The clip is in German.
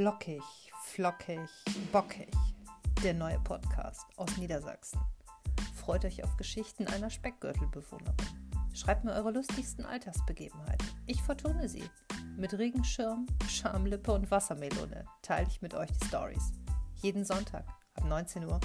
Lockig, flockig, bockig. Der neue Podcast aus Niedersachsen. Freut euch auf Geschichten einer Speckgürtelbewohnerin. Schreibt mir eure lustigsten Alltagsbegebenheiten. Ich vertone sie. Mit Regenschirm, Schamlippe und Wassermelone teile ich mit euch die Stories. Jeden Sonntag ab 19 Uhr